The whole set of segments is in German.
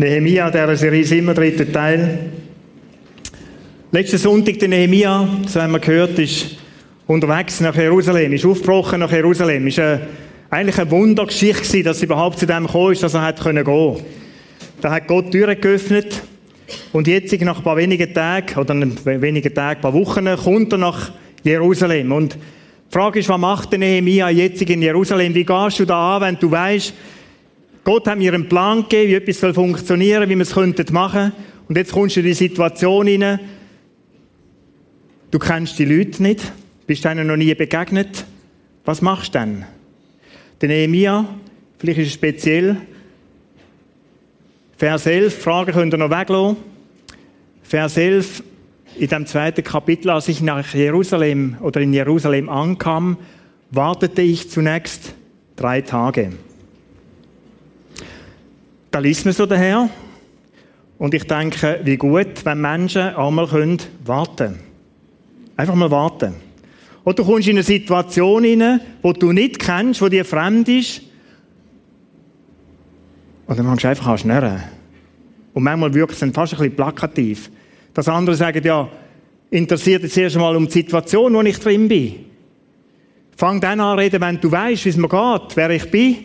Nehemia, der Serie ist immer dritter Teil. Letzten Sonntag, der Nehemia, so haben wir gehört, ist unterwegs nach Jerusalem, ist aufgebrochen nach Jerusalem. Ist eine, eigentlich eine Wundergeschichte dass er überhaupt zu dem gekommen ist, dass er hat gehen konnte. Da hat Gott Türen geöffnet. Und jetzt, nach ein paar wenigen Tagen, oder wenigen Tagen, ein paar Wochen, kommt er nach Jerusalem. Und die Frage ist, was macht der Nehemia jetzt in Jerusalem? Wie gehst du da an, wenn du weißt, Gott hat mir einen Plan gegeben, wie etwas soll funktionieren, wie wir es machen könnten. Und jetzt kommst du in die Situation hinein, du kennst die Leute nicht, bist ihnen noch nie begegnet. Was machst du dann? Der Nehemia, vielleicht ist es speziell, Vers 11, Fragen könnt ihr noch weglassen. Vers 11, in dem zweiten Kapitel, als ich nach Jerusalem oder in Jerusalem ankam, wartete ich zunächst drei Tage. Da liest man so daher. Und ich denke, wie gut, wenn Menschen einmal können warten Einfach mal warten. Oder du kommst in eine Situation hinein, wo du nicht kennst, wo dir fremd ist. Und dann fängst du einfach an schnurren. Und manchmal wirkt es dann fast ein bisschen plakativ. Dass andere sagen, ja, interessiert jetzt erst einmal um die Situation, wo ich drin bin. Fang dann an reden, wenn du weißt, wie es mir geht, wer ich bin.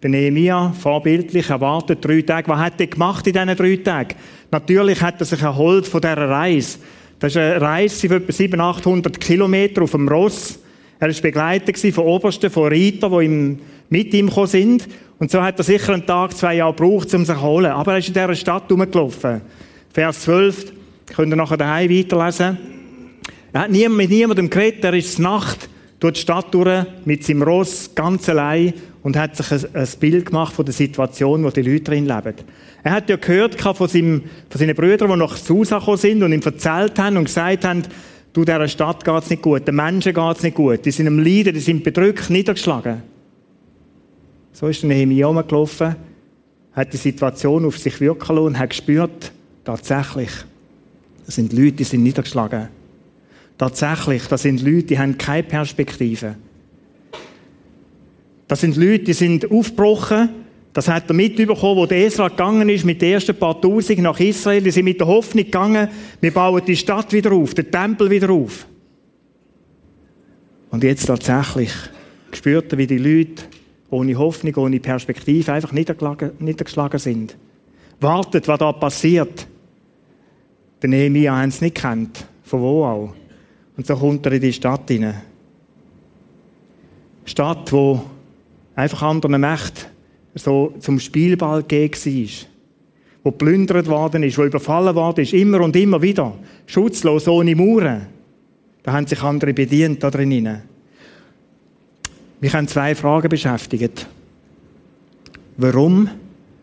Der Nehemia, vorbildlich, erwartet drei Tage. Was hat er gemacht in diesen drei Tagen? Natürlich hat er sich erholt von dieser Reise. Das ist eine Reise von etwa 700, 800 Kilometer auf dem Ross. Er war begleitet von Obersten, von Reitern, die mit ihm gekommen sind. Und so hat er sicher einen Tag, zwei Jahre gebraucht, um sich zu holen. Aber er ist in dieser Stadt rumgelaufen. Vers 12, könnt ihr nachher daheim weiterlesen. Er hat mit niemandem geredet, er ist Nacht durch die Stadt durch, mit seinem Ross, ganz allein und hat sich ein, ein Bild gemacht von der Situation, wo die Leute drin leben. Er hat ja gehört von, seinem, von seinen Brüdern, die nach Susa gekommen sind und ihm erzählt haben und gesagt haben, du, dieser Stadt geht es nicht gut, den Menschen geht es nicht gut, die sind am Leiden, die sind bedrückt, niedergeschlagen. So ist der Nehemiah rumgelaufen, hat die Situation auf sich wirken lassen und hat gespürt, tatsächlich, das sind Leute, die sind niedergeschlagen. Tatsächlich, das sind Leute, die haben keine Perspektive. Das sind Leute, die sind aufgebrochen. Das hat er mitbekommen, wo der Esra gegangen ist mit den ersten paar Tausend nach Israel. Die sind mit der Hoffnung gegangen, wir bauen die Stadt wieder auf, den Tempel wieder auf. Und jetzt tatsächlich spürt er, wie die Leute ohne Hoffnung, ohne Perspektive einfach niedergeschlagen sind. Wartet, was da passiert. Der Nehemiah haben es nicht kennt. Von wo auch. Und so kommt er in die Stadt hinein. Stadt, wo einfach anderen Mächten so zum Spielball gegeben war. Wo plündert worden ist, wo überfallen worden ist, immer und immer wieder. Schutzlos, ohne Mauern. Da haben sich andere bedient da drinnen. Mich haben zwei Fragen beschäftigt. Warum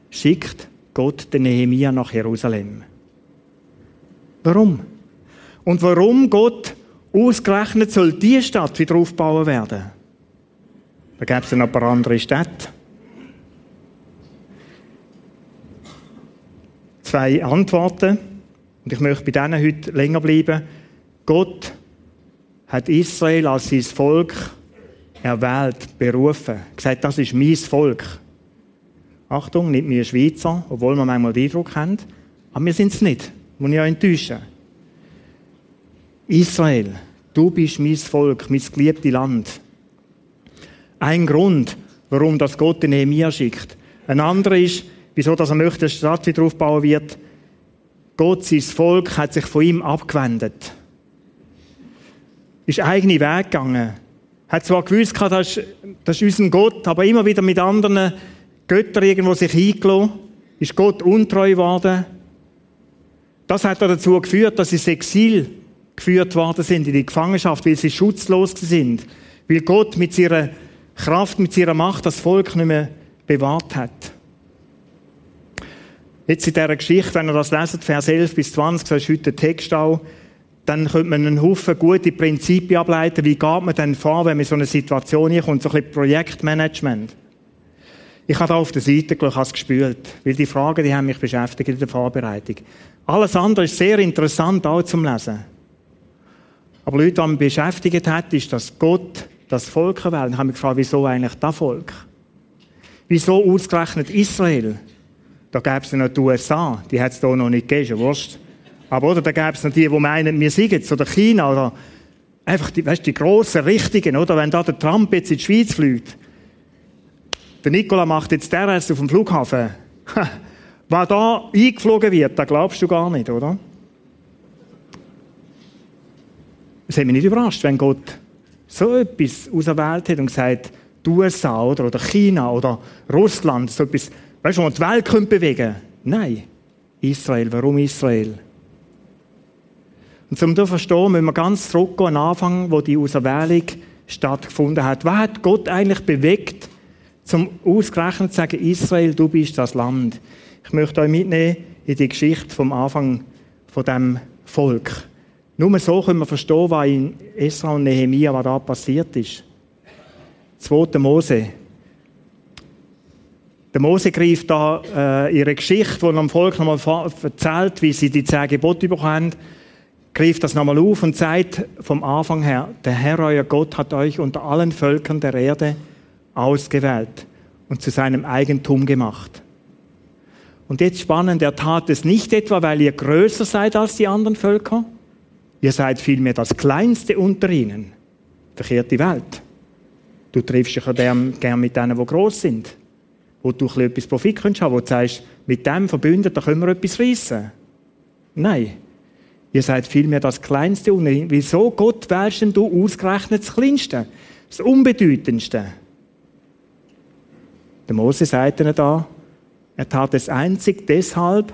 schickt Gott den Nehemia nach Jerusalem? Warum? Und warum Gott ausgerechnet soll die Stadt wieder aufbauen werden? Da gäbe es noch ein paar andere Städte. Zwei Antworten. Und ich möchte bei denen heute länger bleiben. Gott hat Israel als sein Volk erwählt, berufen. Gesagt, das ist mein Volk. Achtung, nicht wir Schweizer, obwohl wir manchmal den Eindruck haben. Aber wir sind es nicht. Muss ich ja enttäuschen. Israel, du bist mein Volk, mein geliebtes Land. Ein Grund, warum das Gott den Nehemiah schickt. Ein anderer ist, wieso dass er möchte, dass die Stadt wieder aufbauen wird. Gott, sein Volk, hat sich von ihm abgewendet. Ist eigene Weg gegangen. Hat zwar gewusst, das ist, das ist unser Gott, aber immer wieder mit anderen Göttern irgendwo sich eingelassen. Ist Gott untreu geworden. Das hat dazu geführt, dass ins Exil geführt worden sind, in die Gefangenschaft, weil sie schutzlos sind. Weil Gott mit seiner Kraft, mit ihrer Macht das Volk nicht mehr bewahrt hat. Jetzt in dieser Geschichte, wenn ihr das leset, Vers 11 bis 20, so ist heute der Text auch, dann könnte man einen Haufen gute Prinzipien ableiten. Wie geht man denn vor, wenn man in so eine Situation hier kommt, so ein bisschen Projektmanagement? Ich habe da auf der Seite gleich es gespült, weil die Fragen, die haben mich beschäftigt in der Vorbereitung. Alles andere ist sehr interessant auch zum Lesen. Aber Leute, die mich beschäftigt hat, ist, dass Gott das Volk wählen. Ich habe mich gefragt, wieso eigentlich das Volk? Wieso ausgerechnet Israel? Da gäbe es noch die USA, die hat es hier noch nicht gegeben, Wurst. Aber oder, da gäbe es noch die, die meinen, wir sind jetzt, oder China, oder einfach die, weißt, die grossen, richtigen, oder? Wenn da der Trump jetzt in die Schweiz fliegt, der Nikola macht jetzt DRS auf dem Flughafen. Was da eingeflogen wird, da glaubst du gar nicht, oder? Es hat mich nicht überrascht, wenn Gott so etwas auserwählt hat und gesagt, die USA oder, oder China oder Russland, so etwas, weißt du, wo man die Welt könnte bewegen Nein, Israel. Warum Israel? Und um das zu verstehen, müssen wir ganz zurückgehen an Anfang, wo die Auserwählung stattgefunden hat. Was hat Gott eigentlich bewegt, zum ausgerechnet zu sagen, Israel, du bist das Land? Ich möchte euch mitnehmen in die Geschichte vom Anfang von dem Volk. Nur so können wir verstehen, was in Esra und Nehemia, was da passiert ist. 2. Mose. Der Mose greift da äh, ihre Geschichte, die er am Volk nochmal erzählt, wie sie die zehn Gebote bekommen greift das nochmal auf und sagt vom Anfang her, der Herr, euer Gott, hat euch unter allen Völkern der Erde ausgewählt und zu seinem Eigentum gemacht. Und jetzt spannend, er tat es nicht etwa, weil ihr größer seid als die anderen Völker, Ihr seid vielmehr das Kleinste unter ihnen. Verkehrt die Welt. Du triffst dich ja gern mit denen, die gross sind. Wo du etwas Profit haben wo du sagst, mit dem verbündet, da können wir etwas reissen. Nein. Ihr seid vielmehr das Kleinste unter ihnen. Wieso Gott wählst denn du ausgerechnet das Kleinste? Das Unbedeutendste? Der Mose sagt ihnen da, er tat es einzig deshalb,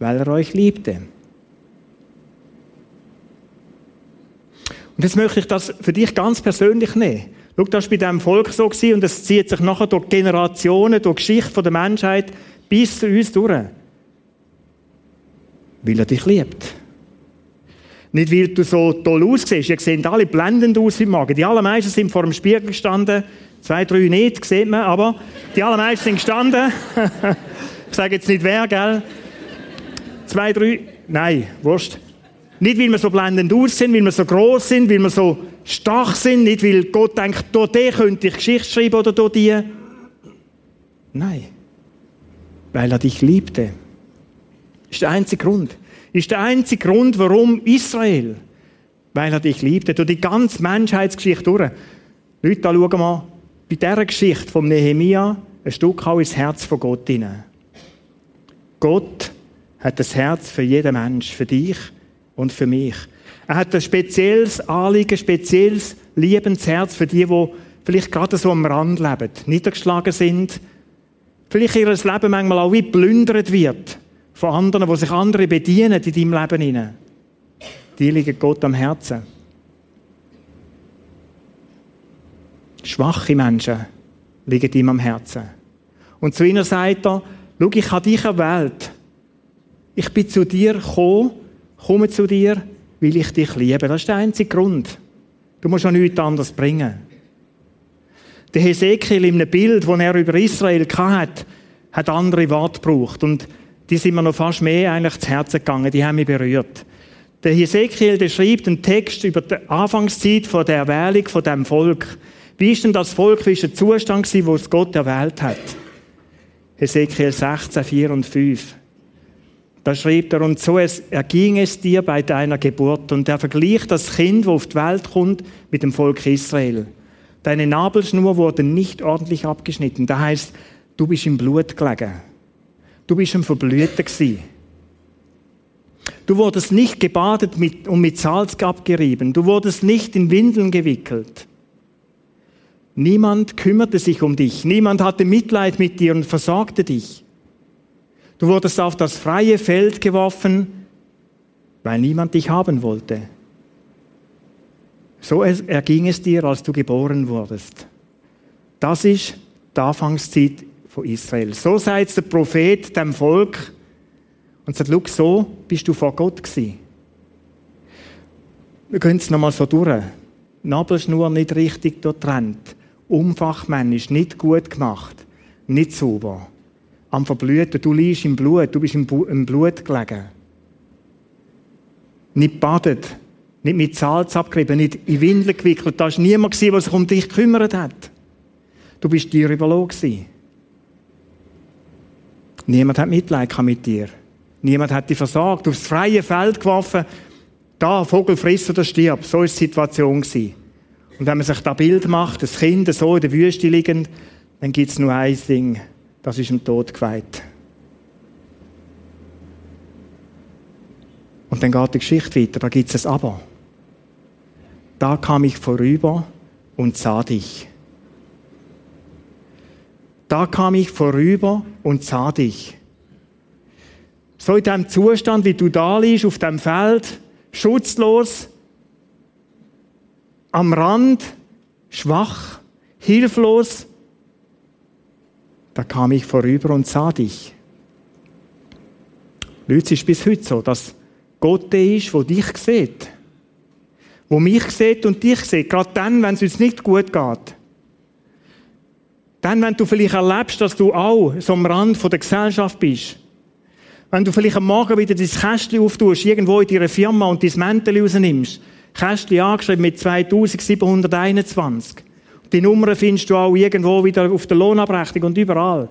weil er euch liebte. Und jetzt möchte ich das für dich ganz persönlich nehmen. Schau, das war bei diesem Volk so gewesen, und es zieht sich nachher durch Generationen, durch Geschichte der Menschheit bis zu uns durch. Weil er dich liebt. Nicht, weil du so toll aussiehst. Ihr seht alle blendend aus im Magen. Die allermeisten sind vor dem Spiegel gestanden. Zwei, drei nicht, sieht man, aber die allermeisten sind gestanden. ich sage jetzt nicht wer, gell? Zwei, drei, nein, Wurst. Nicht, weil wir so blendend aussehen, weil wir so groß sind, weil wir so stark sind, nicht, weil Gott denkt, durch den könnte ich Geschichte schreiben oder durch die. Nein. Weil er dich liebte. Ist der einzige Grund. Ist der einzige Grund, warum Israel. Weil er dich liebte. Durch die ganze Menschheitsgeschichte durch. Leute, da schauen wir bei dieser Geschichte vom Nehemia ein Stück auch ins Herz von Gott hinein. Gott hat das Herz für jeden Mensch, für dich und für mich. Er hat ein spezielles Anliegen, ein spezielles Liebensherz für die, die vielleicht gerade so am Rand leben, niedergeschlagen sind, vielleicht ihr Leben manchmal auch wie plündert wird von anderen, wo sich andere bedienen in deinem Leben hinein. Die liegen Gott am Herzen. Schwache Menschen liegen ihm am Herzen. Und zu ihnen sagt er, schau, ich habe dich erwählt. Ich bin zu dir gekommen, komme zu dir, weil ich dich liebe. Das ist der einzige Grund. Du musst auch nichts anderes bringen. Der Hesekiel in einem Bild, das er über Israel hatte, hat andere Worte gebraucht. Und die sind mir noch fast mehr eigentlich zu Herzen gegangen. Die haben mich berührt. Der Hesekiel, der schreibt einen Text über die Anfangszeit von der Erwählung von dem Volk. Wie ist denn das Volk, wie ist der Zustand gewesen, wo es Gott erwählt hat? Hesekiel 16, 4 und 5. Da schreibt er, und so es, erging es dir bei deiner Geburt. Und er vergleicht das Kind, wo auf die Welt kommt, mit dem Volk Israel. Deine Nabelschnur wurde nicht ordentlich abgeschnitten. Da heißt, du bist im Blut gelegen. Du bist ein Verblühter gewesen. Du wurdest nicht gebadet mit, und mit Salz abgerieben. Du wurdest nicht in Windeln gewickelt. Niemand kümmerte sich um dich. Niemand hatte Mitleid mit dir und versorgte dich. Du wurdest auf das freie Feld geworfen, weil niemand dich haben wollte. So erging es dir, als du geboren wurdest. Das ist die Anfangszeit von Israel. So sagt der Prophet dem Volk und sagt, schau, so bist du vor Gott gewesen. Wir gehen es nochmal so durch. Nabelschnur nicht richtig durchtrennt. Umfachmännisch nicht gut gemacht. Nicht sauber am Verblüten. Du liegst im Blut, du bist im, Blut gelegen. Nicht badet, nicht mit Salz abgerieben, nicht in Windeln gewickelt. Da war niemand, der sich um dich gekümmert hat. Du bist dir überlassen. Niemand hat Mitleid mit dir. Niemand hat dich versorgt, aufs freie Feld geworfen. Da, Vogel frisst oder stirbt. So ist die Situation. Und wenn man sich da Bild macht, das Kind so in der Wüste liegend, dann gibt es nur ein Ding. Das ist dem Tod geweiht. Und dann geht die Geschichte weiter, da gibt es ein Aber. Da kam ich vorüber und sah dich. Da kam ich vorüber und sah dich. So in dem Zustand, wie du da liegst, auf dem Feld, schutzlos, am Rand, schwach, hilflos, da kam ich vorüber und sah dich. Leute, es ist bis heute so, dass Gott der ist, der dich sieht. Wo mich sieht und dich sieht. Gerade dann, wenn es uns nicht gut geht. Dann, wenn du vielleicht erlebst, dass du auch so am Rand der Gesellschaft bist. Wenn du vielleicht am Morgen wieder dein Kästchen auftust, irgendwo in deiner Firma und dein Mäntel rausnimmst. Kästchen angeschrieben mit 2721. Die Nummer findest du auch irgendwo wieder auf der Lohnabrechnung und überall.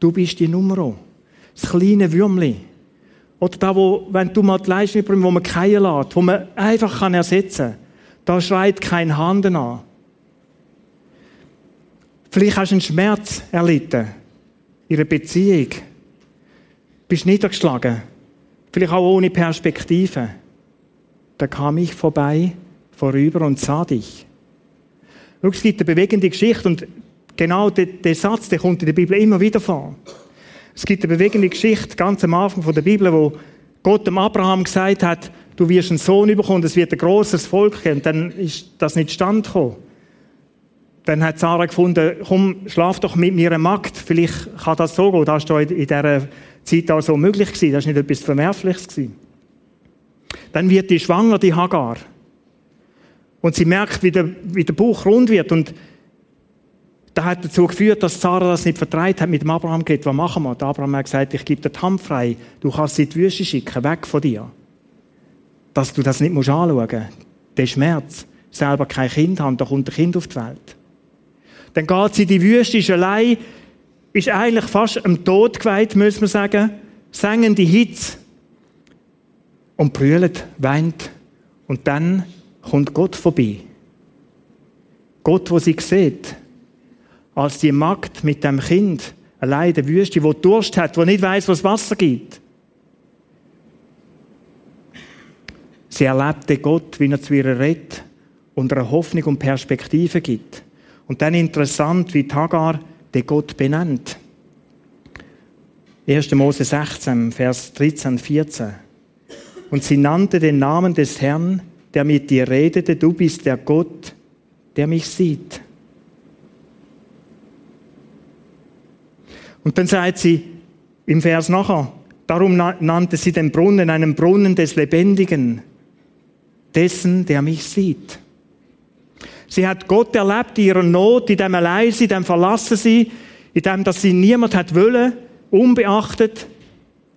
Du bist die Nummer. Das kleine Würmli. Oder da, wo, wenn du mal die Leistung mitbringst, wo man keinen lässt, wo man einfach kann ersetzen kann. Da schreit kein Hand an. Vielleicht hast du einen Schmerz erlitten. In einer Beziehung. Bist niedergeschlagen. Vielleicht auch ohne Perspektive. Da kam ich vorbei, vorüber und sah dich. Es gibt eine bewegende Geschichte und genau der, der Satz, der kommt in der Bibel immer wieder vor. Es gibt eine bewegende Geschichte ganz am Anfang von der Bibel, wo Gott dem Abraham gesagt hat, du wirst einen Sohn bekommen, es wird ein großes Volk geben. Dann ist das nicht stand gekommen. Dann hat Sarah gefunden, komm, schlaf doch mit mir eine Magd, vielleicht kann das so gehen. Das war in dieser Zeit auch so möglich. Das war nicht etwas Verwerfliches. Dann wird die schwanger, die Hagar. Und sie merkt, wie der, wie der Bauch rund wird und das hat dazu geführt, dass Sarah das nicht vertreibt hat, mit dem Abraham geht, was machen wir? Der Abraham hat gesagt, ich gebe dir die Hand frei, du kannst sie in die Wüste schicken, weg von dir. Dass du das nicht musst anschauen musst. Der Schmerz, selber kein Kind haben, da kommt ein Kind auf die Welt. Dann geht sie in die Wüste, ist allein, ist eigentlich fast am Tod geweiht, muss man sagen, singen die Hitze und brüllt, weint. Und dann kommt Gott vorbei. Gott, wo sie sieht, als die Magd mit dem Kind allein in der Wüste, wo Durst hat, wo nicht weiß, was Wasser gibt. Sie erlebte Gott, wie er zu ihr redet und eine Hoffnung und Perspektive gibt. Und dann interessant, wie Tagar den Gott benennt. 1. Mose 16, Vers 13, 14. Und sie nannte den Namen des Herrn, der mit dir redete, du bist der Gott, der mich sieht. Und dann sagt sie im Vers nachher, darum nannte sie den Brunnen einen Brunnen des Lebendigen, dessen, der mich sieht. Sie hat Gott erlebt in ihrer Not, in dem Alleinsein, in dem Verlassen sie, in dem, dass sie niemand hat wollen, unbeachtet.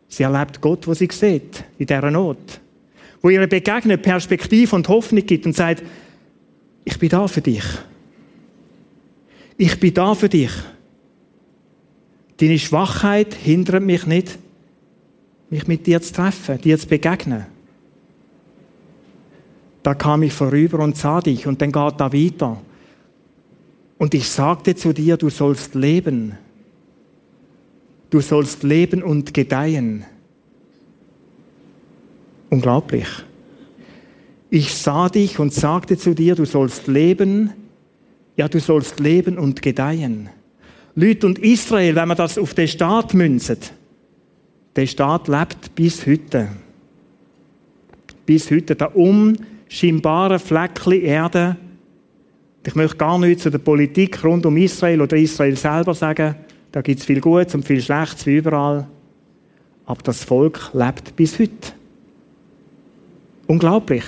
Sie erlebt Gott, wo sie sieht, in dieser Not. Wo ihre begegnet Perspektive und Hoffnung gibt und sagt, ich bin da für dich. Ich bin da für dich. Deine Schwachheit hindert mich nicht, mich mit dir zu treffen, dir zu begegnen. Da kam ich vorüber und sah dich und dann geht da weiter. Und ich sagte zu dir, du sollst leben. Du sollst leben und gedeihen. Unglaublich. Ich sah dich und sagte zu dir, du sollst leben. Ja, du sollst leben und gedeihen. Leute und Israel, wenn man das auf den Staat münzt, der Staat lebt bis heute. Bis heute. Der unscheinbare Fleckchen Erde. Ich möchte gar nichts zu der Politik rund um Israel oder Israel selber sagen. Da gibt es viel Gutes und viel Schlechtes wie überall. Aber das Volk lebt bis heute. Unglaublich.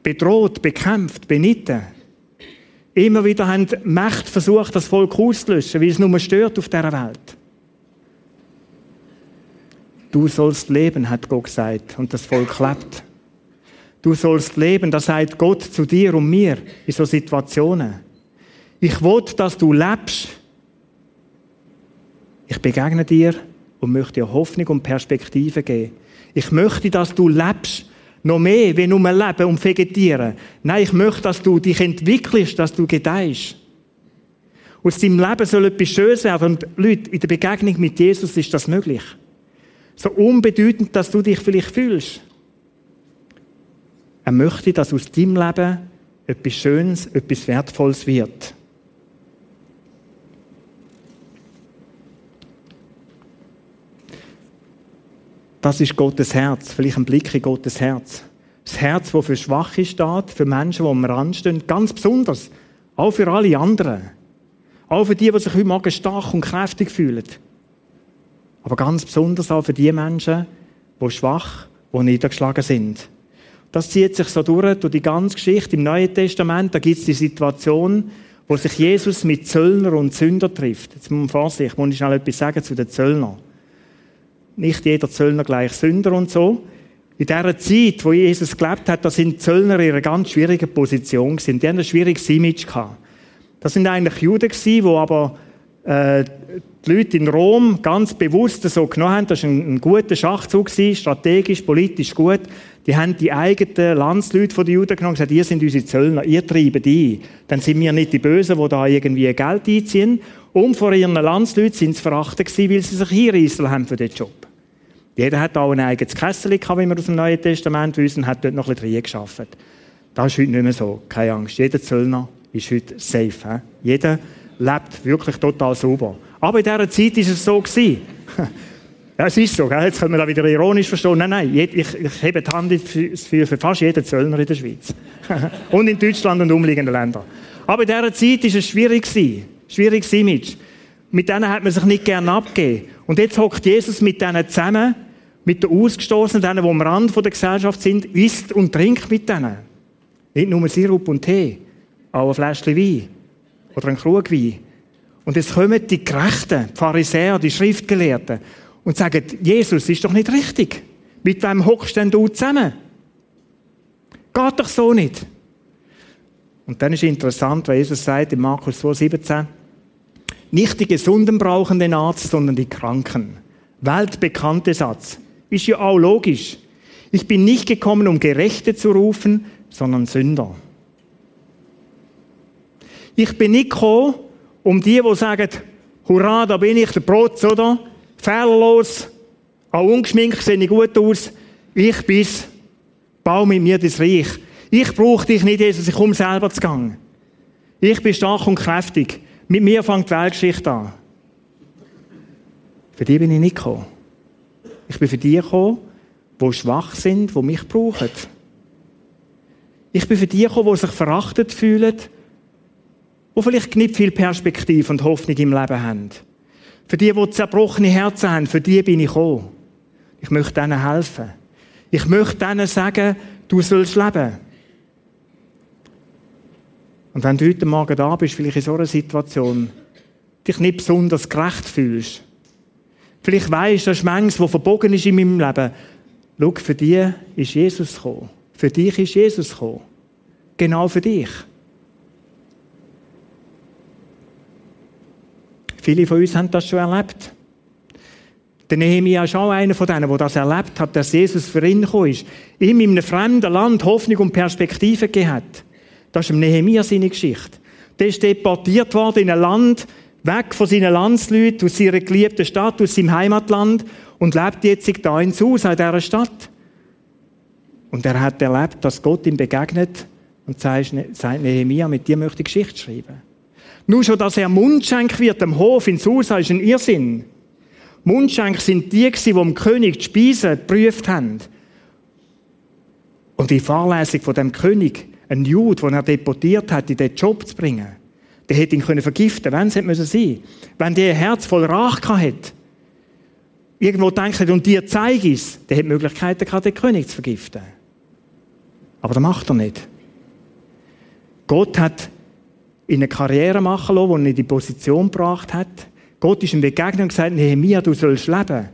Bedroht, bekämpft, benitten. Immer wieder haben Mächte versucht, das Volk auszulöschen, weil es nur stört auf dieser Welt. Du sollst leben, hat Gott gesagt, und das Volk lebt. Du sollst leben, das sagt Gott zu dir und mir in so Situationen. Ich will, dass du lebst. Ich begegne dir, und möchte dir Hoffnung und Perspektive geben. Ich möchte, dass du lebst, noch mehr wie nur Leben und Vegetieren. Nein, ich möchte, dass du dich entwickelst, dass du gedeihst. Aus deinem Leben soll etwas Schönes werden. Und Leute, in der Begegnung mit Jesus ist das möglich. So unbedeutend, dass du dich vielleicht fühlst. Er möchte, dass aus deinem Leben etwas Schönes, etwas Wertvolles wird. Das ist Gottes Herz. Vielleicht ein Blick in Gottes Herz. Das Herz, das für Schwache steht, für Menschen, die am Rand stehen, ganz besonders. Auch für alle anderen. Auch für die, die sich heute Morgen stark und kräftig fühlen. Aber ganz besonders auch für die Menschen, die schwach, die niedergeschlagen sind. Das zieht sich so durch, durch die ganze Geschichte. Im Neuen Testament, da gibt es die Situation, wo sich Jesus mit Zöllner und Sünder trifft. Jetzt muss man Vorsicht, muss ich schnell etwas sagen zu den Zöllnern. Nicht jeder Zöllner gleich Sünder und so. In dieser Zeit, wo Jesus gelebt hat, da sind Zöllner in einer ganz schwierigen Position gewesen. Die haben ein schwieriges Image gehabt. Das sind eigentlich Juden gewesen, die aber äh, die Leute in Rom ganz bewusst so genommen haben. Das war ein, ein guter Schachzug, gewesen, strategisch, politisch gut. Die haben die eigenen Landsleute den Juden genommen und gesagt, ihr seid unsere Zöllner, ihr treibt ein. Dann sind wir nicht die Bösen, die da irgendwie Geld einziehen. Und vor ihren Landsleuten sind sie verachtet gewesen, weil sie sich hinreißen haben für den Job. Jeder hat auch ein eigenes Kessel gehabt, wie wir aus dem Neuen Testament wissen, hat dort noch ein bisschen geschafft. Das ist heute nicht mehr so. Keine Angst. Jeder Zöllner ist heute safe. He? Jeder lebt wirklich total sauber. Aber in dieser Zeit war es so gewesen. Ja, es ist so, gell? jetzt können wir da wieder ironisch verstehen. Nein, nein, ich, ich hebe die Hand für, für, für fast jeden Zöllner in der Schweiz. und in Deutschland und umliegenden Ländern. Aber in dieser Zeit war es schwierig. Schwieriges Image. Mit denen hat man sich nicht gerne abgegeben. Und jetzt hockt Jesus mit denen zusammen, mit den Ausgestoßenen, denen, die am Rand der Gesellschaft sind, isst und trinkt mit denen. Nicht nur Sirup und Tee, auch ein Fläschchen Wein. Oder ein Krug Wein. Und jetzt kommen die Gerechten, die Pharisäer, die Schriftgelehrten und sagen, Jesus ist doch nicht richtig. Mit wem hockst denn du zusammen? Geht doch so nicht. Und dann ist interessant, weil Jesus sagt in Markus 2, 17, nicht die Gesunden brauchen den Arzt, sondern die Kranken. Weltbekannter Satz. Ist ja auch logisch. Ich bin nicht gekommen, um Gerechte zu rufen, sondern Sünder. Ich bin nicht gekommen, um die, die sagen, hurra, da bin ich, der Protz, oder? Fehlerlos, auch ungeschminkt, sehe ich gut aus. Ich bin's. Bau mit mir das Reich. Ich brauche dich nicht, Jesus, ich komme selber zu Gang. Ich bin stark und kräftig. Mit mir fängt die Weltgeschichte an. Für die bin ich nicht gekommen. Ich bin für die gekommen, die schwach sind, die mich brauchen. Ich bin für die gekommen, die sich verachtet fühlen, die vielleicht nicht viel Perspektive und Hoffnung im Leben haben. Für die, die zerbrochene Herzen haben, für die bin ich gekommen. Ich möchte ihnen helfen. Ich möchte ihnen sagen, du sollst leben. Und wenn du heute Morgen da bist, vielleicht in so einer Situation, dich nicht besonders gerecht fühlst, vielleicht weißt, dass manches, was verbogen ist in meinem Leben, schau, für dich ist Jesus gekommen. Für dich ist Jesus gekommen. Genau für dich. Viele von uns haben das schon erlebt. Der Nehemiah ist auch einer von denen, der das erlebt hat, dass Jesus für ihn gekommen ist. Ihm in einem fremden Land Hoffnung und Perspektive gegeben hat. Das ist im Nehemiah seine Geschichte. Der ist deportiert worden in ein Land, weg von seinen Landsleuten, aus seiner geliebten Stadt, aus seinem Heimatland und lebt jetzt da in Sus, in dieser Stadt. Und er hat erlebt, dass Gott ihm begegnet und sagt, Nehemiah, mit dir möchte ich Geschichte schreiben. Nur schon, dass er Mundschenk wird am Hof in Susa, ist ein Irrsinn. Mundschenk sind die, die dem König die Speisen geprüft haben. Und die Fahrlesung von dem König ein Jude, den er deportiert hat, in diesen Job zu bringen, der hätte ihn vergiften können. Wenn es sein Wenn der ein Herz voll Rache hat, irgendwo denkt, und dir zeige es, der hätte Möglichkeiten gehabt, den König zu vergiften. Aber das macht er nicht. Gott hat ihn eine Karriere machen lassen, die ihn in die Position gebracht hat. Gott ist ihm begegnet und gesagt, Nehemiah, du sollst leben.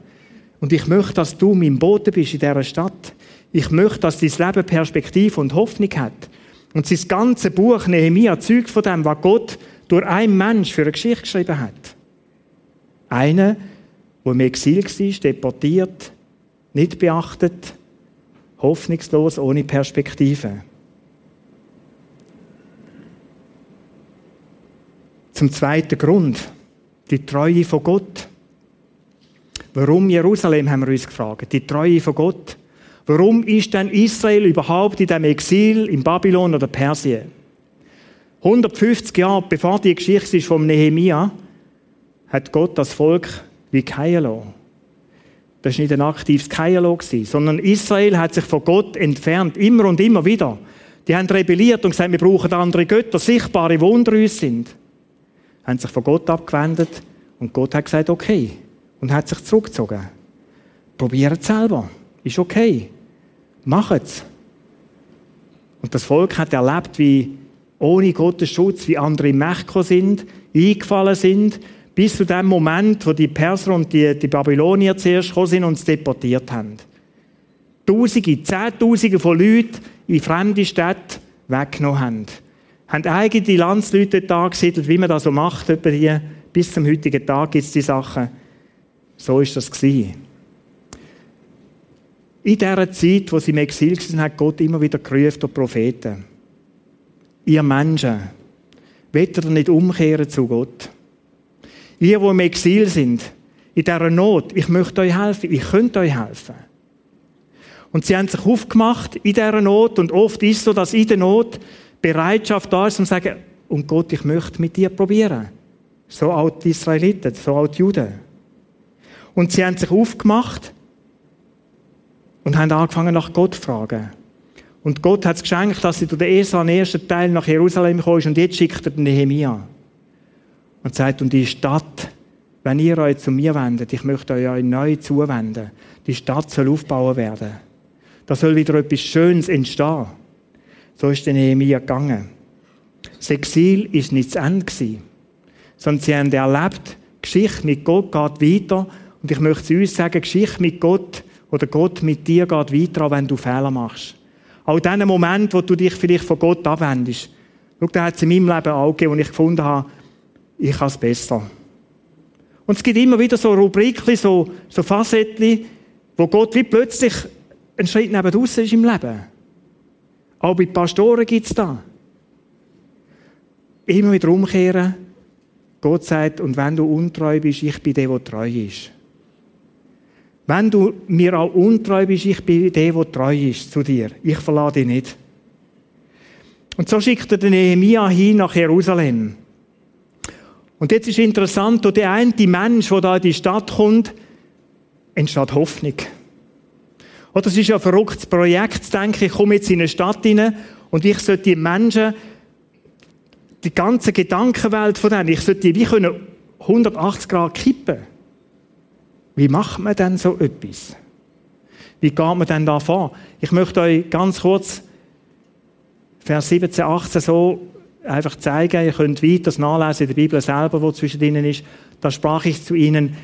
Und ich möchte, dass du mein Bote bist in dieser Stadt. Ich möchte, dass dein Leben Perspektive und Hoffnung hat. Und sein ganze Buch Nehemiah zeugt von dem, was Gott durch einen Mensch für eine Geschichte geschrieben hat. Einer, wo im Exil war, deportiert, nicht beachtet, hoffnungslos, ohne Perspektive. Zum zweiten Grund, die Treue von Gott. Warum Jerusalem, haben wir uns gefragt. Die Treue von Gott. Warum ist denn Israel überhaupt in dem Exil in Babylon oder Persien? 150 Jahre bevor die Geschichte ist vom Nehemia, hat Gott das Volk wie Kailo. Das war nicht ein aktives Kailo, sondern Israel hat sich von Gott entfernt, immer und immer wieder. Die haben rebelliert und gesagt, wir brauchen andere Götter, sichtbare, die uns sind. Haben sich von Gott abgewendet und Gott hat gesagt, okay. Und hat sich zurückgezogen. Probiert es selber. Ist okay. Macht es. Und das Volk hat erlebt, wie ohne Gottes Schutz, wie andere Mächte sind, eingefallen sind, bis zu dem Moment, wo die Perser und die, die Babylonier zuerst gekommen sind und uns deportiert haben. Tausende, Zehntausende von Leuten in fremde Städte weggenommen haben. Haben eigene Landsleute dort angesiedelt, wie man das so macht, hier. bis zum heutigen Tag gibt es die Sachen. So ist das gewesen. In dieser Zeit, wo sie im Exil waren, hat Gott immer wieder gerufen durch Propheten. Ihr Menschen, wollt ihr nicht umkehren zu Gott? Ihr, die im Exil sind, in dieser Not, ich möchte euch helfen, ich könnte euch helfen. Und sie haben sich aufgemacht in dieser Not und oft ist es so, dass in der Not Bereitschaft da ist, um zu sagen, und Gott, ich möchte mit dir probieren. So auch die Israeliten, so auch die Juden. Und sie haben sich aufgemacht und haben angefangen nach Gott zu fragen. Und Gott hat es geschenkt, dass sie durch den Esra, den ersten Teil, nach Jerusalem gekommen ist und jetzt schickt er den Nehemiah und sagt, und die Stadt, wenn ihr euch zu mir wendet, ich möchte euch neu zuwenden, die Stadt soll aufbauen werden. Da soll wieder etwas Schönes entstehen. So ist der Nehemiah gegangen. Das Exil ist nicht das Ende sondern sie haben erlebt, Geschichte mit Gott geht weiter. Und ich möchte zu uns sagen, Geschichte mit Gott oder Gott mit dir geht weiter, wenn du Fehler machst. Auch in dem Moment, wo du dich vielleicht von Gott abwendest. Schau, da hat es in meinem Leben auch gegeben, wo ich gefunden habe, ich kann es besser. Und es gibt immer wieder so Rubriken, so, so Facetten, wo Gott wie plötzlich einen Schritt neben draussen ist im Leben. Auch bei Pastoren gibt es da. Immer wieder umkehren. Gott sagt, und wenn du untreu bist, ich bin der, der treu ist. Wenn du mir auch untreu bist, ich bin der, der treu ist zu dir. Ich verlade dich nicht. Und so schickt er den Nehemia hin nach Jerusalem. Und jetzt ist interessant, durch der eine Mensch, der da in die Stadt kommt, entsteht Hoffnung. Oder es ist ja ein verrücktes Projekt zu denken, ich komme jetzt in eine Stadt hinein und ich sollte die Menschen, die ganze Gedankenwelt von denen, ich sollte die wie können 180 Grad kippen. Wie macht man denn so etwas? Wie geht man denn da vor? Ich möchte euch ganz kurz Vers 17, 18 so einfach zeigen, ihr könnt weiter das nachlesen in der Bibel selber, wo zwischen ihnen ist. Da sprach ich zu ihnen,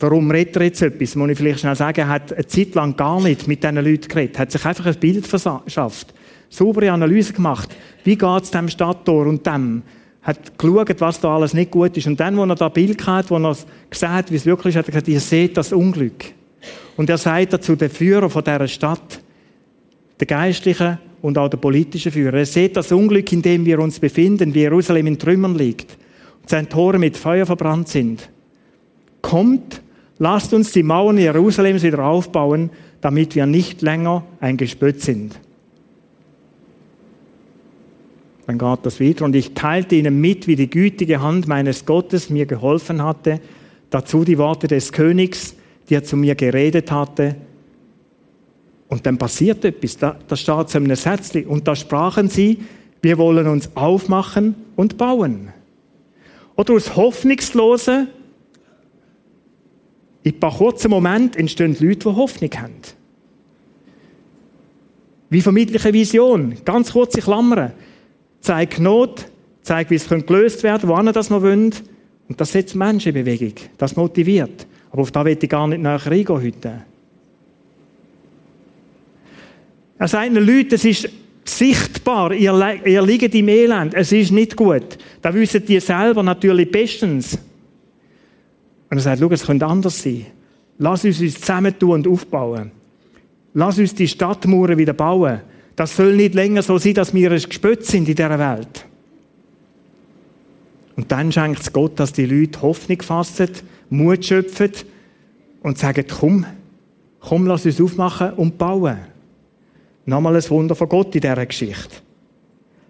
warum redet er jetzt etwas? Muss ich vielleicht schnell sagen, er hat eine Zeit lang gar nicht mit diesen Leuten geredet, hat sich einfach ein Bild verschafft, saubere Analyse gemacht. Wie geht es dem Stadttor und dem? Hat geschaut, was da alles nicht gut ist. Und dann, wo er da Bild hat, wo er gesehen hat, wie es wirklich ist, hat er gesagt, ihr seht das Unglück. Und er sagt dazu, der Führer von dieser Stadt, der Geistliche, und auch der politische Führer. Er sieht das Unglück, in dem wir uns befinden, wie Jerusalem in Trümmern liegt und seine Tore mit Feuer verbrannt sind. Kommt, lasst uns die Mauern Jerusalems wieder aufbauen, damit wir nicht länger ein Gespött sind. Dann geht das wieder. Und ich teilte ihnen mit, wie die gütige Hand meines Gottes mir geholfen hatte, dazu die Worte des Königs, die er zu mir geredet hatte, und dann passiert etwas, da, da steht zu einem Sätzchen. Und da sprachen sie, wir wollen uns aufmachen und bauen. Oder aus Hoffnungslosen, in ein paar kurzen Momenten entstehen Leute, die Hoffnung haben. Wie vermittle eine Vision? Ganz kurze Klammern. Zeig Not, zeig, wie es gelöst werden könnte, wohin das wir wollen. Und das setzt Menschen in Bewegung. Das motiviert. Aber auf das will ich gar nicht nachher eingehen heute. Er sagt den Leuten, es ist sichtbar, ihr, ihr liegt im Elend, es ist nicht gut. Da wissen die selber natürlich bestens. Und er sagt, schau, es könnte anders sein. Lass uns uns zusammentun und aufbauen. Lass uns die Stadtmauern wieder bauen. Das soll nicht länger so sein, dass wir ein Gespött sind in dieser Welt. Und dann schenkt es Gott, dass die Leute Hoffnung fassen, Mut schöpfen und sagen, komm, komm, lass uns aufmachen und bauen. Nochmal ein Wunder von Gott in dieser Geschichte.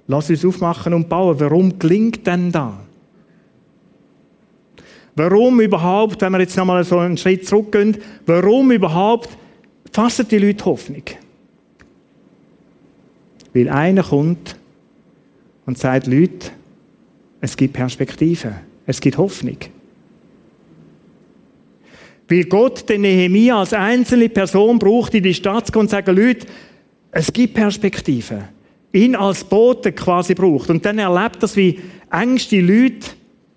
Lass uns aufmachen und bauen. Warum gelingt denn da? Warum überhaupt, wenn wir jetzt nochmal so einen Schritt zurückgehen, warum überhaupt fassen die Leute Hoffnung? Weil einer kommt und sagt, Leute, es gibt Perspektive, es gibt Hoffnung. Weil Gott den Nehemia als einzelne Person braucht, in die Stadt zu kommen und sagen, Leute, es gibt Perspektive. Ihn als Bote quasi braucht. Und dann erlebt das, wie engste Leute,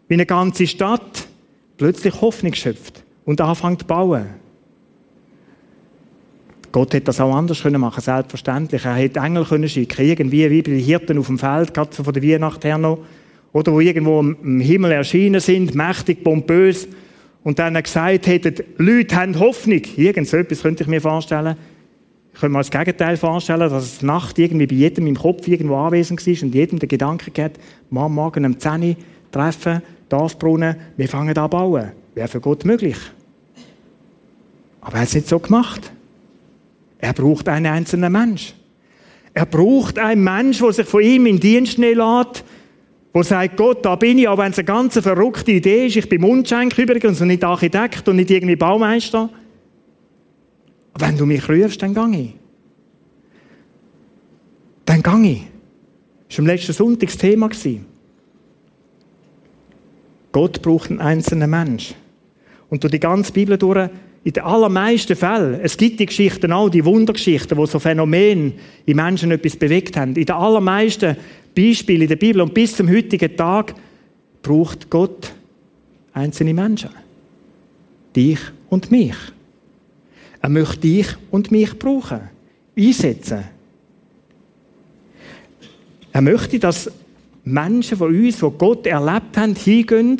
wie eine ganze Stadt plötzlich Hoffnung schöpft und anfängt zu bauen. Gott hätte das auch anders können machen, selbstverständlich. Er hätte Engel können schicken, irgendwie wie bei den Hirten auf dem Feld, gerade von der Weihnacht her noch, oder wo irgendwo im Himmel erschienen sind, mächtig, pompös, und dann gesagt hätten, Leute haben Hoffnung. Irgend so etwas könnte ich mir vorstellen. Ich könnte mir das Gegenteil vorstellen, dass es Nacht irgendwie bei jedem im Kopf irgendwo anwesend war und jedem der Gedanke gehabt, morgen Morgen um 10 Uhr treffen, Dorfbrunnen, wir fangen an zu bauen. Wäre für Gott möglich. Aber er hat es nicht so gemacht. Er braucht einen einzelnen Mensch. Er braucht einen Mensch, der sich von ihm in Dienst nehmen lässt, der sagt, Gott, da bin ich, auch wenn es eine ganz verrückte Idee ist, ich bin Mundschenk übrigens und nicht Architekt und nicht irgendwie Baumeister. Wenn du mich rührst, dann gang ich. Dann gang ich. Das war am letzten Sonntag das Thema. Gott braucht einen einzelnen Mensch. Und durch die ganze Bibel durch in den allermeisten Fällen, es gibt die Geschichten auch, die Wundergeschichten, wo so Phänomene in Menschen etwas bewegt haben. In den allermeisten Beispielen in der Bibel und bis zum heutigen Tag braucht Gott einzelne Menschen. Dich und mich. Er möchte dich und mich brauchen, einsetzen. Er möchte, dass Menschen von uns, die Gott erlebt haben, hingehen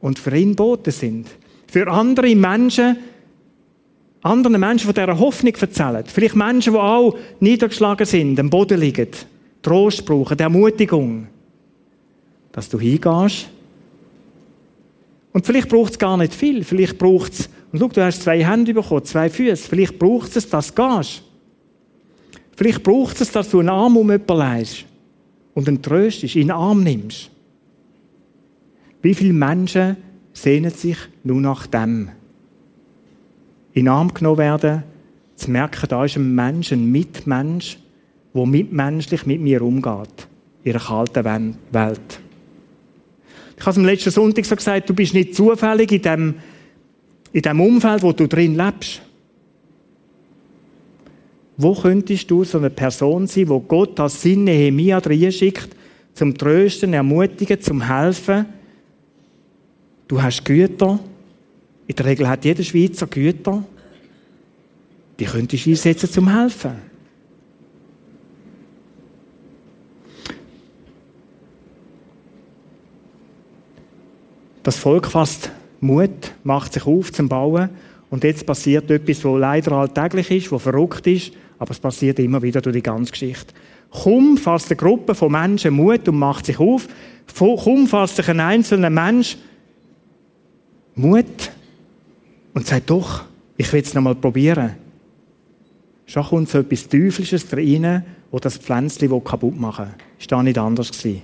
und für ihn Boten sind für andere Menschen, anderen Menschen von dieser Hoffnung erzählen. Vielleicht Menschen, die auch niedergeschlagen sind, am Boden liegen, Trost brauchen, Ermutigung. Dass du hingehst. Und vielleicht braucht es gar nicht viel. Vielleicht braucht es, und schau, du hast zwei Hände bekommen, zwei Füße. Vielleicht braucht es, dass du gehst. Vielleicht braucht es, dass du einen Arm um jemanden leist und ihn tröstest, in den Arm nimmst. Wie viele Menschen sehnen sich nur nach dem. In den Arm genommen werden, zu merken, da ist ein Mensch, ein Mitmensch, der mitmenschlich mit mir umgeht. In einer kalten Welt. Ich habe es am letzten Sonntag so gesagt, du bist nicht zufällig in dem, in dem Umfeld, wo du drin lebst. Wo könntest du so eine Person sein, wo Gott als Sinn Nehemia schickt, zum Trösten, Ermutigen, zum Helfen, Du hast Güter. In der Regel hat jeder Schweizer Güter. Die könntest du einsetzen zum Helfen. Das Volk fasst Mut, macht sich auf zum Bauen und jetzt passiert etwas, was leider alltäglich ist, was verrückt ist, aber es passiert immer wieder durch die ganze Geschichte. Kaum fasst eine Gruppe von Menschen Mut und macht sich auf. Kaum fasst sich ein einzelner Mensch Mut und sagt, doch, ich will es noch mal probieren. Schon kommt so etwas Teuflisches rein, wo das Pflänzchen kaputt machen will. Ist da nicht anders gewesen.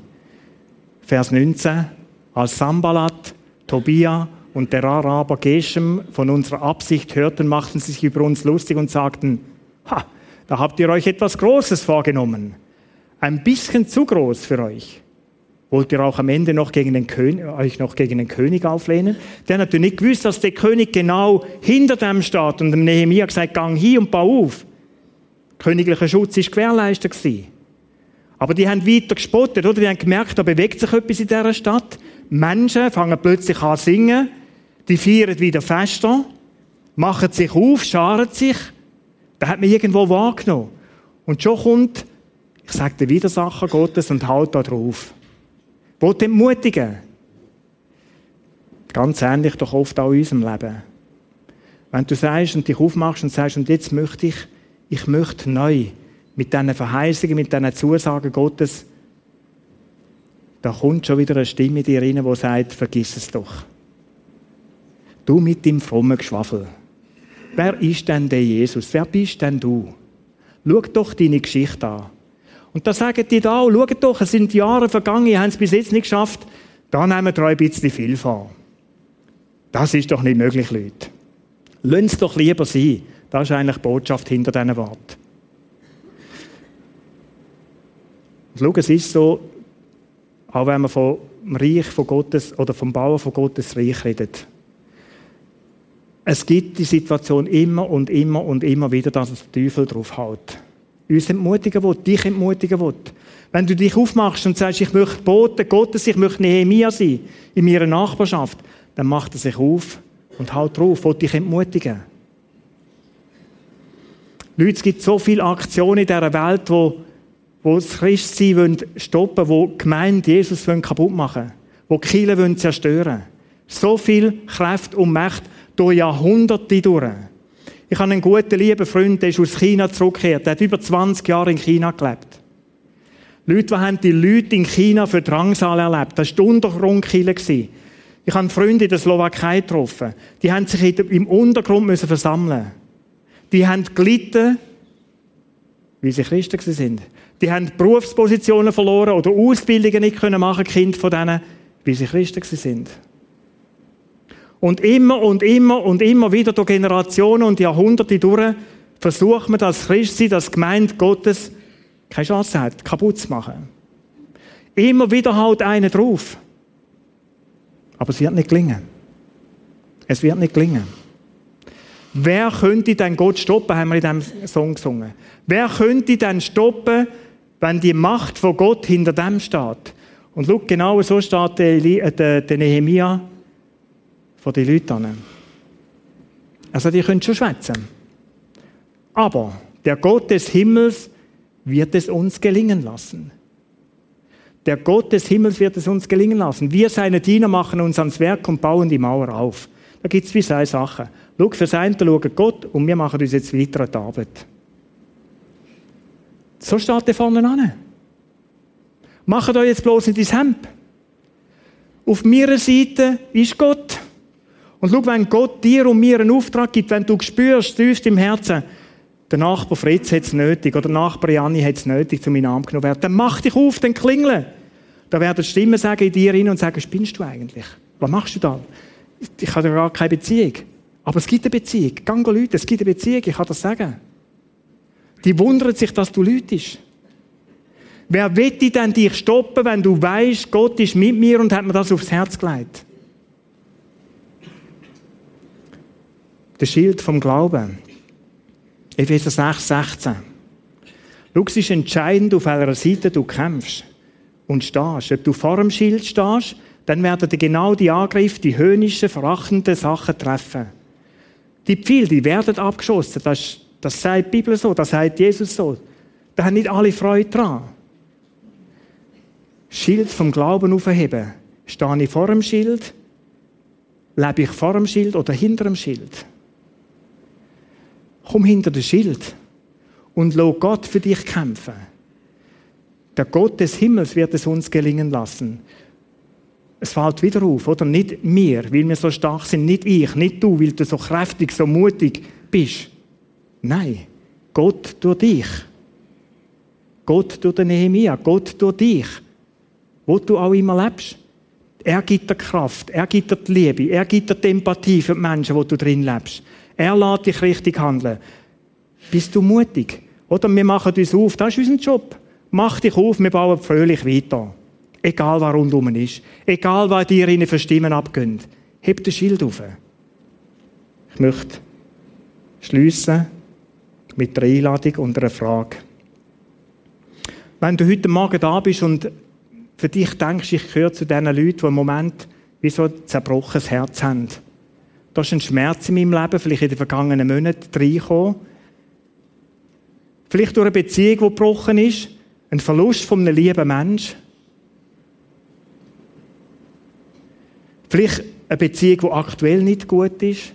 Vers 19. Als Sambalat, Tobia und der Araber Geshem von unserer Absicht hörten, machten sie sich über uns lustig und sagten, ha, da habt ihr euch etwas Großes vorgenommen. Ein bisschen zu groß für euch. Wollt ihr auch am Ende noch gegen den König, euch noch gegen den König auflehnen? Der hat nicht gewusst, dass der König genau hinter dem steht und dem Nehemiah gesagt, gang hier und bau auf. Königlicher Schutz ist gewährleistet gewesen. Aber die haben weiter gespottet, oder? Die haben gemerkt, da bewegt sich etwas in dieser Stadt. Menschen fangen plötzlich an zu singen. Die feiern wieder Fester. Machen sich auf, scharen sich. Da hat man irgendwo wahrgenommen. Und schon kommt, ich sage der Widersacher Gottes und haut da drauf. Wollt entmutigen. Ganz ähnlich doch oft auch in unserem Leben. Wenn du sagst und dich aufmachst und sagst, und jetzt möchte ich, ich möchte neu mit diesen Verheißungen, mit diesen Zusagen Gottes, da kommt schon wieder eine Stimme in dir rein, die sagt, vergiss es doch. Du mit dem frommen Geschwafel. Wer ist denn der Jesus? Wer bist denn du? Schau doch deine Geschichte an. Und da sagen die da auch, schau doch, es sind Jahre vergangen, ihr habt es bis jetzt nicht geschafft. Da nehmen wir ein bisschen viel vor. Das ist doch nicht möglich, Leute. Lass es doch lieber sein. Das ist eigentlich die Botschaft hinter diesen Worten. Schau, es ist so, auch wenn man vom Reich von Gottes oder vom Bauen von Gottes Reich redet. Es gibt die Situation immer und immer und immer wieder, dass es der Teufel drauf haut. Uns entmutigen will, dich entmutigen will. Wenn du dich aufmachst und sagst, ich möchte Bote Gottes, ich möchte Nehemia sein, in meiner Nachbarschaft, dann macht er sich auf und haut drauf, will dich entmutigen. Leute, es gibt so viele Aktionen in dieser Welt, wo, wo das Christsein stoppen wollen, wo die Gemeinde Jesus kaputt machen wollen, wo die Kirche zerstören wollen. So viel Kraft und Macht durch Jahrhunderte durch. Ich habe einen guten, lieben Freund, der ist aus China zurückgekehrt. Der hat über 20 Jahre in China gelebt. Leute, die haben die Leute in China für Drangsal erlebt. Das war die Untergrundkille. Ich habe Freunde in der Slowakei getroffen. Die haben sich im Untergrund versammeln. Die haben gelitten, wie sie Christen sind. Die haben Berufspositionen verloren oder Ausbildungen nicht können machen, Kind von denen, wie sie Christen sind. Und immer und immer und immer wieder durch Generationen und Jahrhunderte durch versucht man das Christsein, das Gemeinde Gottes, keine Chance hat, kaputt zu machen. Immer wieder haut einer drauf. Aber es wird nicht gelingen. Es wird nicht gelingen. Wer könnte denn Gott stoppen, haben wir in diesem Song gesungen. Wer könnte denn stoppen, wenn die Macht von Gott hinter dem steht? Und schau, genau so steht der, der, der Nehemia von den Leuten Also die können schon schwätzen. Aber der Gott des Himmels wird es uns gelingen lassen. Der Gott des Himmels wird es uns gelingen lassen. Wir, seine Diener, machen uns ans Werk und bauen die Mauer auf. Da gibt es wie zwei Sachen. Schau, für sein schaut Gott und wir machen uns jetzt weiter an die Arbeit. So steht er vorne an. Macht euch jetzt bloß nicht ins Hemd. Auf meiner Seite ist Gott. Und schau, wenn Gott dir und mir einen Auftrag gibt, wenn du spürst, tiefst im Herzen, der Nachbar Fritz hat es nötig oder der Nachbar Janni hat es nötig, zu meinem Arm genommen werden, dann mach dich auf, dann klingeln. Da werden Stimmen sagen in dir rein und sagen, spinnst du eigentlich? Was machst du da? Ich habe gar keine Beziehung. Aber es gibt eine Beziehung. Gang Leute, es gibt eine Beziehung, ich kann das sagen. Die wundern sich, dass du läutest. Wer wird denn dich stoppen, wenn du weißt, Gott ist mit mir und hat mir das aufs Herz gelegt? Der Schild vom Glauben. Epheser 6, 16. Schau, es ist entscheidend, auf welcher Seite du kämpfst und stehst. Ob du vor dem Schild stehst, dann werden dir genau die Angriffe, die höhnischen, verachtenden Sachen treffen. Die Pfeile, die werden abgeschossen. Das, das sagt die Bibel so, das sagt Jesus so. Da haben nicht alle Freude dran. Schild vom Glauben aufheben. Stehe ich vor dem Schild? Lebe ich vor dem Schild oder hinter dem Schild? Komm hinter das Schild und lass Gott für dich kämpfen. Der Gott des Himmels wird es uns gelingen lassen. Es fällt wieder auf, oder? Nicht wir, weil wir so stark sind, nicht ich, nicht du, weil du so kräftig, so mutig bist. Nein, Gott durch dich. Gott durch den Nehemia, Gott durch dich. Wo du auch immer lebst. Er gibt dir Kraft, er gibt dir die Liebe, er gibt dir die Empathie für die Menschen, wo du drin lebst. Er lässt dich richtig handeln. Bist du mutig? Oder wir machen uns auf, das ist unser Job. Mach dich auf, wir bauen fröhlich weiter. Egal, was rundum ist. Egal, was dir ihnen für Stimmen abgehen. Heb das Schild auf. Ich möchte schliessen mit der Einladung und einer Frage. Wenn du heute Morgen da bist und für dich denkst, ich gehöre zu diesen Leuten, die im Moment wie so ein zerbrochenes Herz haben, da ist ein Schmerz in meinem Leben, vielleicht in den vergangenen Monaten reingekommen. Vielleicht durch eine Beziehung, die gebrochen ist. Ein Verlust von einem lieben Menschen. Vielleicht eine Beziehung, die aktuell nicht gut ist?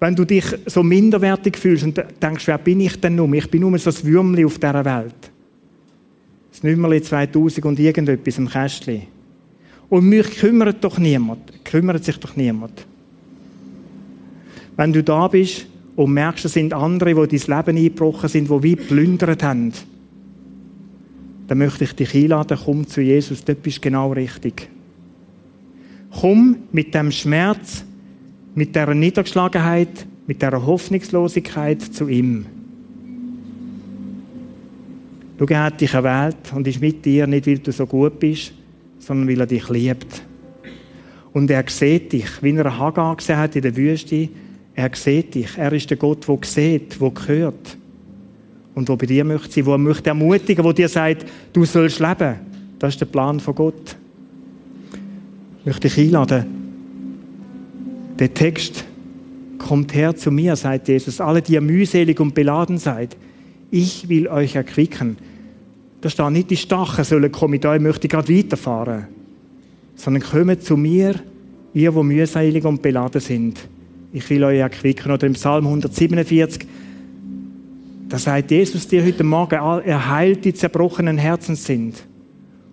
Wenn du dich so minderwertig fühlst und denkst, wer bin ich denn nun? Ich bin nur so ein Würmli auf dieser Welt. Das Nummerli 2000 und irgendetwas im Kästchen. Und mich kümmert doch niemand. Kümmert sich doch niemand. Wenn du da bist und merkst, es sind andere, die dein Leben eingebrochen sind, die wie plündert haben, dann möchte ich dich einladen, komm zu Jesus, dort bist du genau richtig. Komm mit dem Schmerz, mit der Niedergeschlagenheit, mit der Hoffnungslosigkeit zu ihm. Schau, er hat dich erwählt und ist mit dir, nicht weil du so gut bist, sondern weil er dich liebt. Und er sieht dich, wie er Hagar gesehen hat in der Wüste. Er sieht dich. Er ist der Gott, der sieht, der hört. Und der bei dir möchte sein, der möchte ermutigen, der dir sagt, du sollst leben. Das ist der Plan von Gott. Ich möchte dich einladen, der Text kommt her zu mir, sagt Jesus, alle, die ihr mühselig und beladen seid. Ich will euch erquicken. Da steht nicht, die Stachen sollen kommen, da möchte ich gerade weiterfahren. Sondern kommt zu mir, ihr, wo mühselig und beladen sind. Ich will euch erquicken. Oder im Psalm 147, da sagt Jesus dir heute Morgen, er heilt die zerbrochenen Herzen sind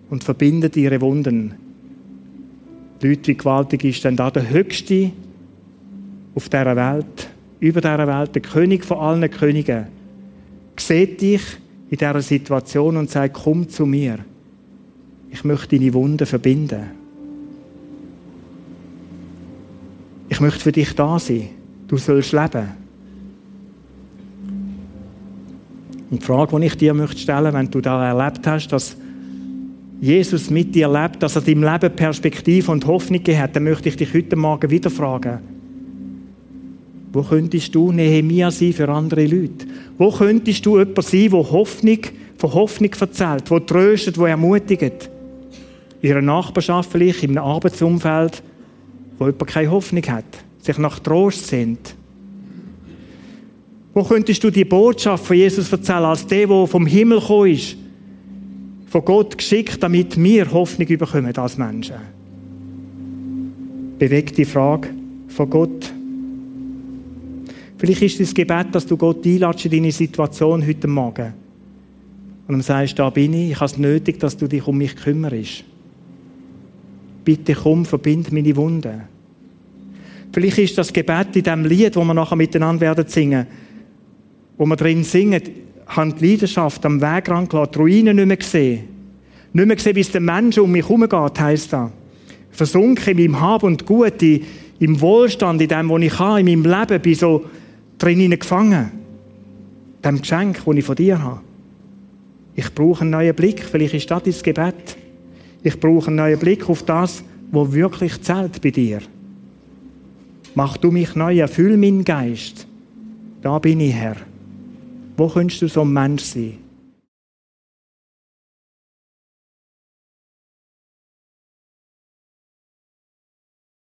und verbindet ihre Wunden. Leute, wie gewaltig ist denn da der Höchste auf dieser Welt, über dieser Welt, der König von allen Königen, sieht dich in dieser Situation und sagt, komm zu mir. Ich möchte deine Wunden verbinden. Ich möchte für dich da sein. Du sollst leben. Und die Frage, die ich dir möchte stellen, wenn du da erlebt hast, dass Jesus mit dir lebt, dass er deinem Leben Perspektive und Hoffnung gegeben hat, dann möchte ich dich heute Morgen wieder fragen. Wo könntest du Nehemia sein für andere Leute? Wo könntest du jemand sein, der Hoffnung, von Hoffnung erzählt, der tröstet, der ermutigt? In einer Nachbarschaft vielleicht, in einem Arbeitsumfeld, wo jemand keine Hoffnung hat, sich nach Trost sehnt. Wo könntest du die Botschaft von Jesus erzählen, als der, der vom Himmel gekommen ist, von Gott geschickt, damit wir Hoffnung bekommen als Menschen? Bewegt die Frage von Gott. Vielleicht ist das Gebet, dass du Gott einladest in deine Situation heute Morgen. Und ihm sagst, da bin ich, ich habe es nötig, dass du dich um mich kümmerst. Bitte komm, verbind meine Wunden. Vielleicht ist das Gebet in dem Lied, wo wir nachher miteinander werden singen, wo wir drin singen, haben die Leidenschaft am Weg rangelassen, die Ruinen nicht mehr gesehen. Nicht mehr gesehen, wie es den Menschen um mich herumgeht, heisst das. Versunken in meinem Hab und Gut, im Wohlstand, in dem, was ich habe, in meinem Leben, bin so drinnen gefangen. Dem Geschenk, das ich von dir habe. Ich brauche einen neuen Blick. Vielleicht ist das das Gebet. Ich brauche einen neuen Blick auf das, was wirklich zählt bei dir. Mach du mich neu, erfüll meinen Geist. Da bin ich, Herr. Wo könntest du so ein Mensch sein?